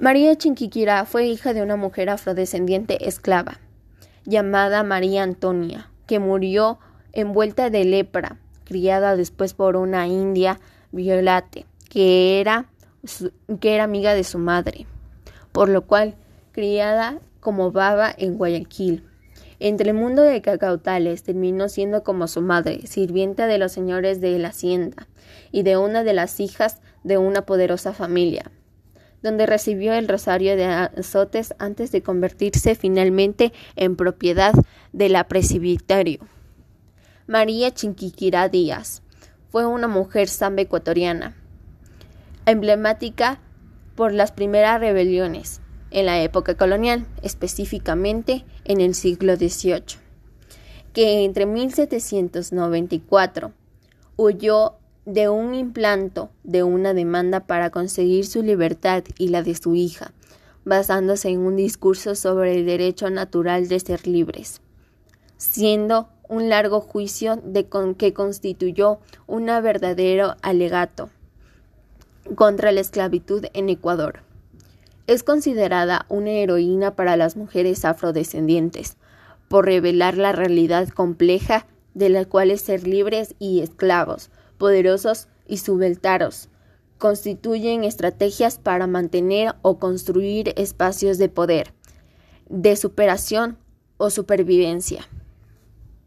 María Chinquiquirá fue hija de una mujer afrodescendiente esclava, llamada María Antonia, que murió envuelta de lepra, criada después por una india violate, que era, que era amiga de su madre, por lo cual criada como baba en Guayaquil. Entre el mundo de cacautales terminó siendo como su madre, sirvienta de los señores de la hacienda y de una de las hijas de una poderosa familia, donde recibió el rosario de azotes antes de convertirse finalmente en propiedad de la presbiterio. María Chinquiquirá Díaz fue una mujer samba ecuatoriana, emblemática por las primeras rebeliones en la época colonial, específicamente en el siglo XVIII, que entre 1794 huyó de un implanto de una demanda para conseguir su libertad y la de su hija, basándose en un discurso sobre el derecho natural de ser libres, siendo un largo juicio de que constituyó un verdadero alegato contra la esclavitud en Ecuador. Es considerada una heroína para las mujeres afrodescendientes, por revelar la realidad compleja de la cual es ser libres y esclavos, poderosos y subalternos constituyen estrategias para mantener o construir espacios de poder, de superación o supervivencia.